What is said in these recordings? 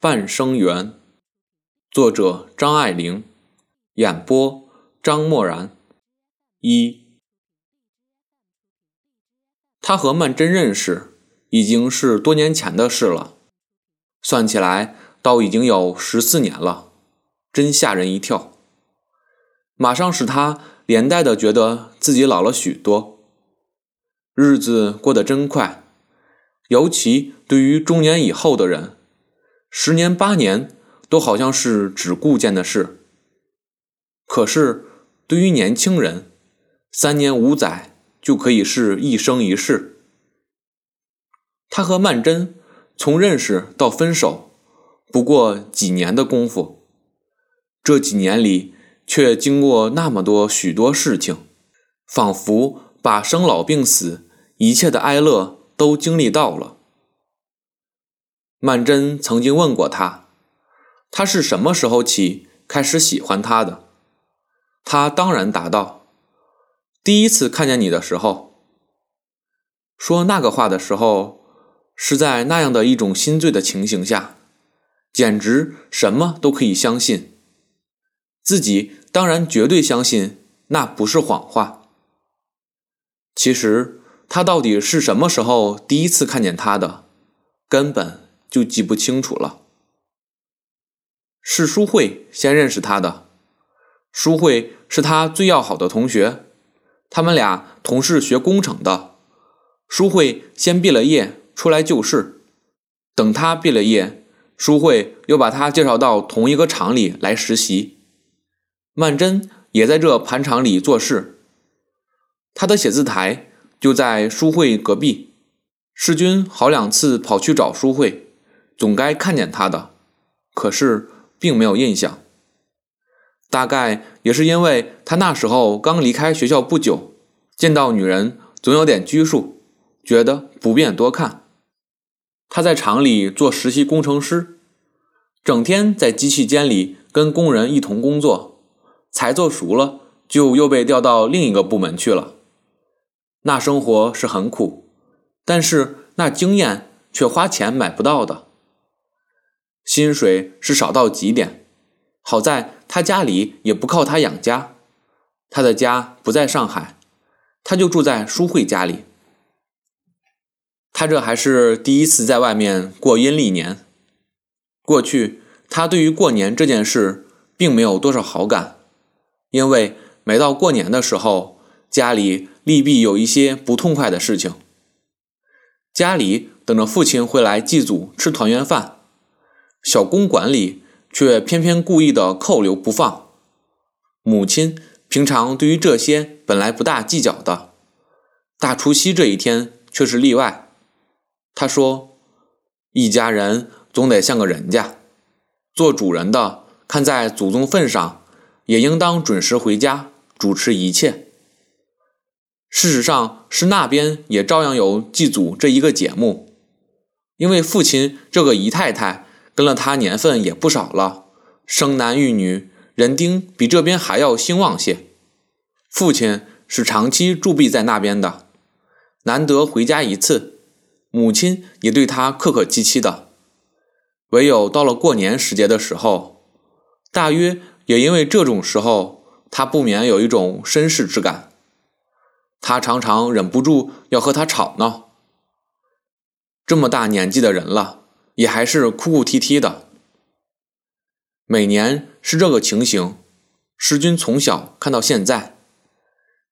半生缘，作者张爱玲，演播张默然。一，他和曼桢认识已经是多年前的事了，算起来倒已经有十四年了，真吓人一跳。马上使他连带的觉得自己老了许多，日子过得真快，尤其对于中年以后的人，十年八年都好像是只顾见的事。可是对于年轻人，三年五载就可以是一生一世。他和曼桢从认识到分手，不过几年的功夫，这几年里。却经过那么多许多事情，仿佛把生老病死一切的哀乐都经历到了。曼桢曾经问过他，他是什么时候起开始喜欢他的？他当然答道：“第一次看见你的时候。”说那个话的时候，是在那样的一种心醉的情形下，简直什么都可以相信。自己当然绝对相信那不是谎话。其实他到底是什么时候第一次看见他的，根本就记不清楚了。是舒慧先认识他的，舒慧是他最要好的同学，他们俩同是学工程的。舒慧先毕了业出来就事，等他毕了业，舒慧又把他介绍到同一个厂里来实习。曼桢也在这盘厂里做事，他的写字台就在书会隔壁。世君好两次跑去找书会，总该看见他的，可是并没有印象。大概也是因为他那时候刚离开学校不久，见到女人总有点拘束，觉得不便多看。他在厂里做实习工程师，整天在机器间里跟工人一同工作。才做熟了，就又被调到另一个部门去了。那生活是很苦，但是那经验却花钱买不到的。薪水是少到极点，好在他家里也不靠他养家，他的家不在上海，他就住在书慧家里。他这还是第一次在外面过阴历年。过去他对于过年这件事并没有多少好感。因为每到过年的时候，家里利必有一些不痛快的事情。家里等着父亲回来祭祖吃团圆饭，小公馆里却偏偏故意的扣留不放。母亲平常对于这些本来不大计较的，大除夕这一天却是例外。她说：“一家人总得像个人家，做主人的看在祖宗份上。”也应当准时回家主持一切。事实上，是那边也照样有祭祖这一个节目，因为父亲这个姨太太跟了他年份也不少了，生男育女，人丁比这边还要兴旺些。父亲是长期驻跸在那边的，难得回家一次，母亲也对他客客气气的。唯有到了过年时节的时候，大约。也因为这种时候，他不免有一种绅士之感。他常常忍不住要和他吵闹。这么大年纪的人了，也还是哭哭啼啼的。每年是这个情形，师君从小看到现在。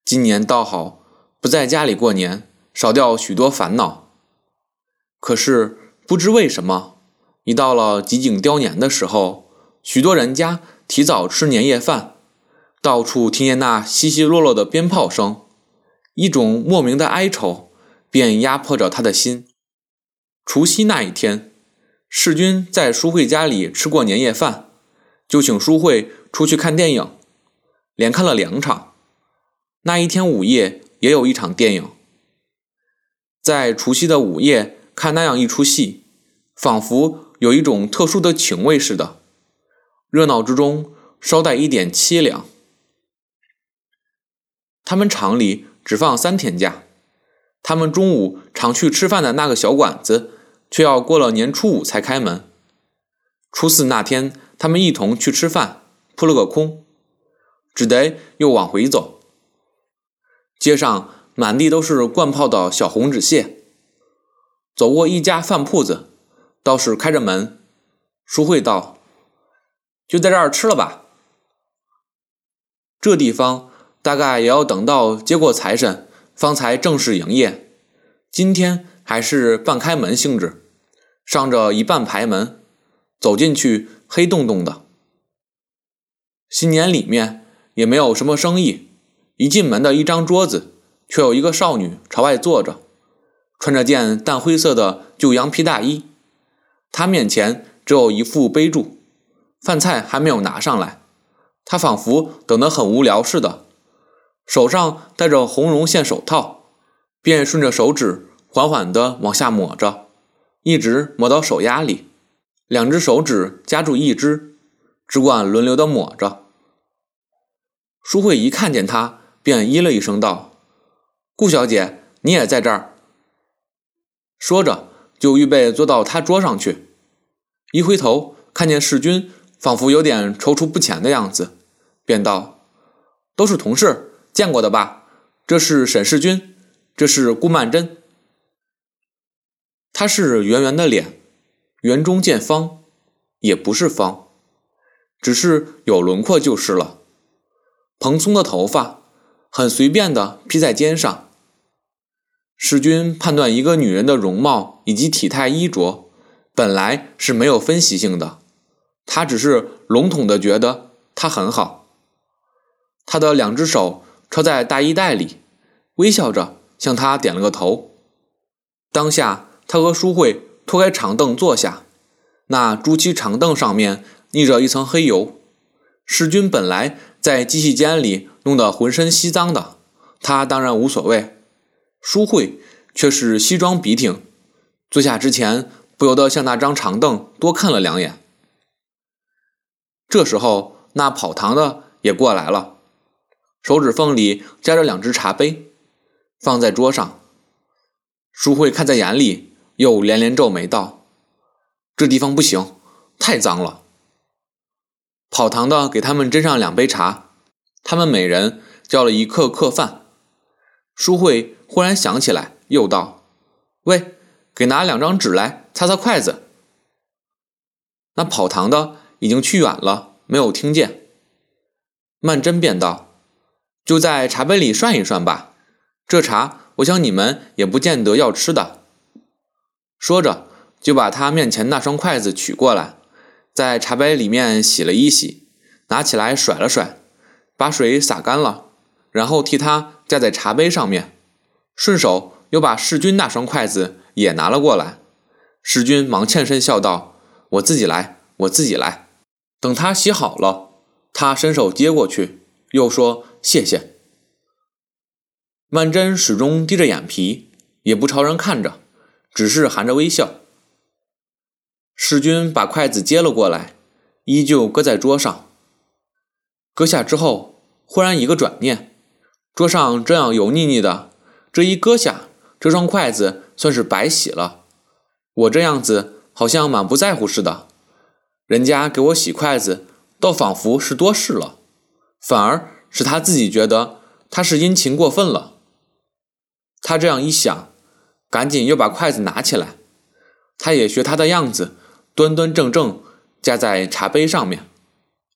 今年倒好，不在家里过年，少掉许多烦恼。可是不知为什么，一到了吉景雕年的时候，许多人家。提早吃年夜饭，到处听见那稀稀落落的鞭炮声，一种莫名的哀愁便压迫着他的心。除夕那一天，世君在淑慧家里吃过年夜饭，就请淑慧出去看电影，连看了两场。那一天午夜也有一场电影。在除夕的午夜看那样一出戏，仿佛有一种特殊的情味似的。热闹之中，稍带一点凄凉。他们厂里只放三天假，他们中午常去吃饭的那个小馆子，却要过了年初五才开门。初四那天，他们一同去吃饭，扑了个空，只得又往回走。街上满地都是灌泡的小红纸屑。走过一家饭铺子，倒是开着门。淑慧道：“就在这儿吃了吧。”这地方大概也要等到接过财神，方才正式营业。今天还是半开门性质，上着一半排门，走进去黑洞洞的。新年里面也没有什么生意，一进门的一张桌子，却有一个少女朝外坐着，穿着件淡灰色的旧羊皮大衣。她面前只有一副杯箸，饭菜还没有拿上来。他仿佛等得很无聊似的，手上戴着红绒线手套，便顺着手指缓缓地往下抹着，一直抹到手丫里，两只手指夹住一只，只管轮流地抹着。淑慧一看见他，便咦了一声道：“顾小姐，你也在这儿？”说着就预备坐到他桌上去，一回头看见世君。仿佛有点踌躇不前的样子，便道：“都是同事，见过的吧？这是沈世军，这是顾曼桢。他是圆圆的脸，圆中见方，也不是方，只是有轮廓就是了。蓬松的头发，很随便的披在肩上。世君判断一个女人的容貌以及体态衣着，本来是没有分析性的。”他只是笼统的觉得她很好。他的两只手抄在大衣袋里，微笑着向他点了个头。当下，他和淑慧拖开长凳坐下，那朱漆长凳上面腻着一层黑油。世君本来在机器间里弄得浑身稀脏的，他当然无所谓。淑慧却是西装笔挺，坐下之前不由得向那张长凳多看了两眼。这时候，那跑堂的也过来了，手指缝里夹着两只茶杯，放在桌上。淑慧看在眼里，又连连皱眉道：“这地方不行，太脏了。”跑堂的给他们斟上两杯茶，他们每人叫了一客客饭。淑慧忽然想起来，又道：“喂，给拿两张纸来，擦擦筷子。”那跑堂的。已经去远了，没有听见。曼桢便道：“就在茶杯里涮一涮吧，这茶我想你们也不见得要吃的。”说着，就把他面前那双筷子取过来，在茶杯里面洗了一洗，拿起来甩了甩，把水洒干了，然后替他架在茶杯上面，顺手又把世君那双筷子也拿了过来。世君忙欠身笑道：“我自己来，我自己来。”等他洗好了，他伸手接过去，又说：“谢谢。”曼桢始终低着眼皮，也不朝人看着，只是含着微笑。世君把筷子接了过来，依旧搁在桌上。搁下之后，忽然一个转念，桌上这样油腻腻的，这一搁下，这双筷子算是白洗了。我这样子好像满不在乎似的。人家给我洗筷子，倒仿佛是多事了，反而使他自己觉得他是殷勤过分了。他这样一想，赶紧又把筷子拿起来，他也学他的样子，端端正正架在茶杯上面，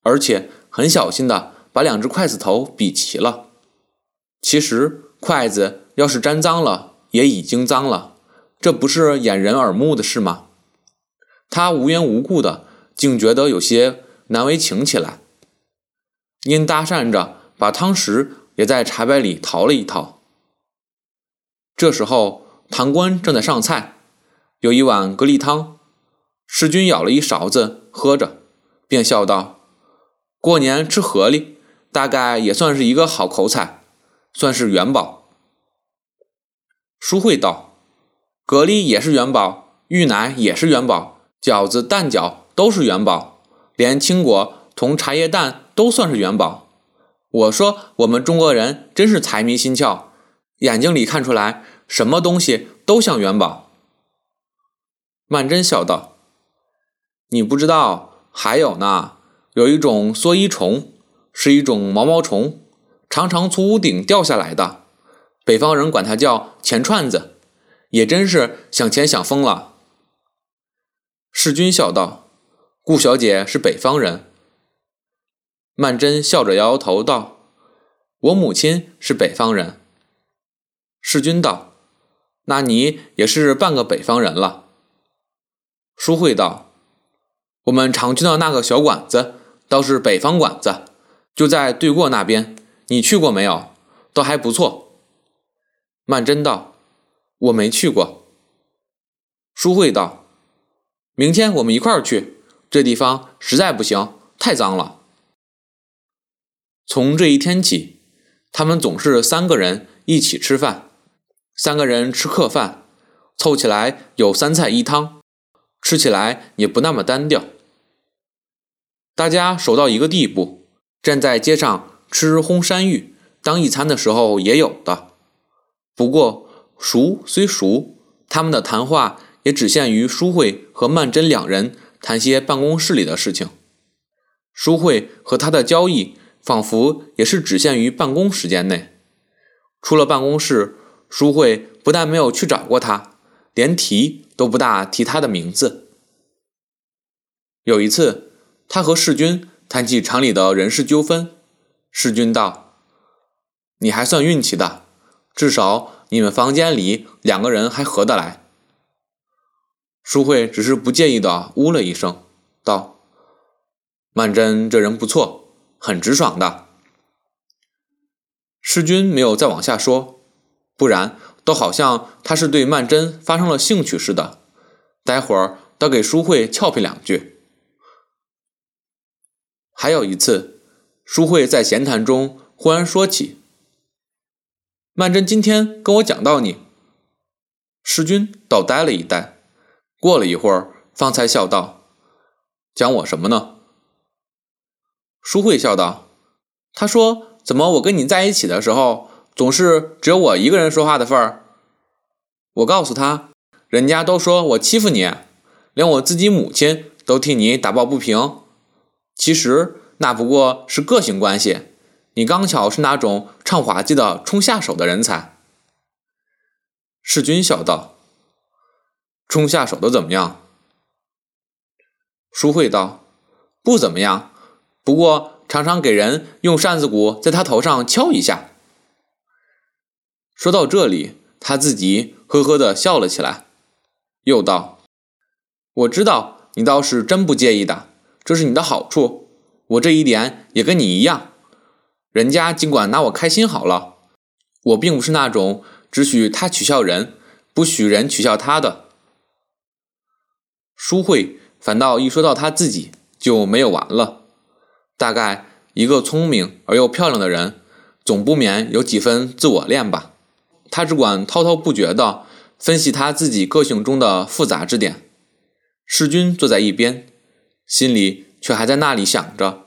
而且很小心的把两只筷子头比齐了。其实筷子要是沾脏了，也已经脏了，这不是掩人耳目的事吗？他无缘无故的。竟觉得有些难为情起来，因搭讪着把汤匙也在茶杯里淘了一淘。这时候堂官正在上菜，有一碗蛤蜊汤，世君舀了一勺子喝着，便笑道：“过年吃河蜊，大概也算是一个好口彩，算是元宝。”淑慧道：“蛤蜊也是元宝，芋奶也是元宝，饺子蛋饺。”都是元宝，连青果同茶叶蛋都算是元宝。我说我们中国人真是财迷心窍，眼睛里看出来什么东西都像元宝。曼桢笑道：“你不知道，还有呢，有一种蓑衣虫，是一种毛毛虫，常常从屋顶掉下来的，北方人管它叫钱串子，也真是想钱想疯了。世君笑道：“顾小姐是北方人。”曼桢笑着摇摇头道：“我母亲是北方人。”世君道：“那你也是半个北方人了。”淑慧道：“我们常去的那个小馆子，倒是北方馆子，就在对过那边。你去过没有？倒还不错。”曼桢道：“我没去过。”淑慧道：“明天我们一块儿去，这地方实在不行，太脏了。”从这一天起，他们总是三个人一起吃饭，三个人吃客饭，凑起来有三菜一汤，吃起来也不那么单调。大家熟到一个地步，站在街上吃烘山芋当一餐的时候也有的。不过熟虽熟，他们的谈话也只限于淑慧和曼桢两人谈些办公室里的事情。淑慧和他的交易。仿佛也是只限于办公时间内，出了办公室，淑慧不但没有去找过他，连提都不大提他的名字。有一次，他和世君谈起厂里的人事纠纷，世君道：“你还算运气的，至少你们房间里两个人还合得来。”淑慧只是不介意的呜了一声，道：“曼桢这人不错。”很直爽的，世君没有再往下说，不然都好像他是对曼桢发生了兴趣似的。待会儿得给淑慧俏皮两句。还有一次，淑慧在闲谈中忽然说起：“曼桢今天跟我讲到你。”世君倒呆了一呆，过了一会儿，方才笑道：“讲我什么呢？”淑慧笑道：“他说，怎么我跟你在一起的时候，总是只有我一个人说话的份儿？”我告诉他：“人家都说我欺负你，连我自己母亲都替你打抱不平。其实那不过是个性关系，你刚巧是那种唱滑稽的冲下手的人才。”世君笑道：“冲下手的怎么样？”淑慧道：“不怎么样。”不过，常常给人用扇子鼓在他头上敲一下。说到这里，他自己呵呵的笑了起来，又道：“我知道你倒是真不介意的，这是你的好处。我这一点也跟你一样。人家尽管拿我开心好了，我并不是那种只许他取笑人，不许人取笑他的。”淑慧反倒一说到他自己就没有完了。大概一个聪明而又漂亮的人，总不免有几分自我恋吧。他只管滔滔不绝地分析他自己个性中的复杂之点。世君坐在一边，心里却还在那里想着，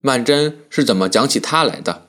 曼桢是怎么讲起他来的。